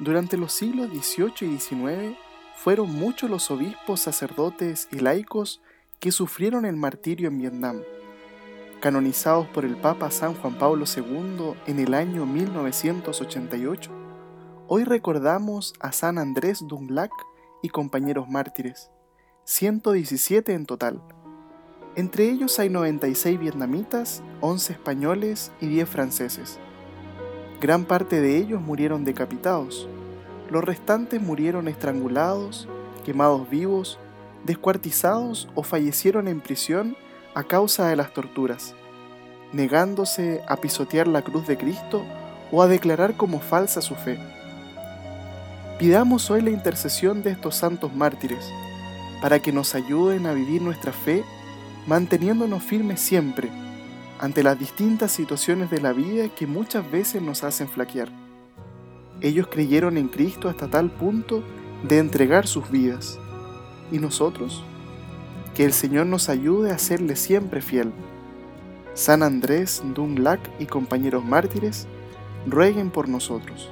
Durante los siglos XVIII y XIX fueron muchos los obispos, sacerdotes y laicos que sufrieron el martirio en Vietnam. Canonizados por el Papa San Juan Pablo II en el año 1988, hoy recordamos a San Andrés Dunglac y compañeros mártires, 117 en total. Entre ellos hay 96 vietnamitas, 11 españoles y 10 franceses. Gran parte de ellos murieron decapitados. Los restantes murieron estrangulados, quemados vivos, descuartizados o fallecieron en prisión a causa de las torturas, negándose a pisotear la cruz de Cristo o a declarar como falsa su fe. Pidamos hoy la intercesión de estos santos mártires, para que nos ayuden a vivir nuestra fe manteniéndonos firmes siempre ante las distintas situaciones de la vida que muchas veces nos hacen flaquear. Ellos creyeron en Cristo hasta tal punto de entregar sus vidas. ¿Y nosotros? Que el Señor nos ayude a serle siempre fiel. San Andrés, Dun Lac y compañeros mártires, rueguen por nosotros.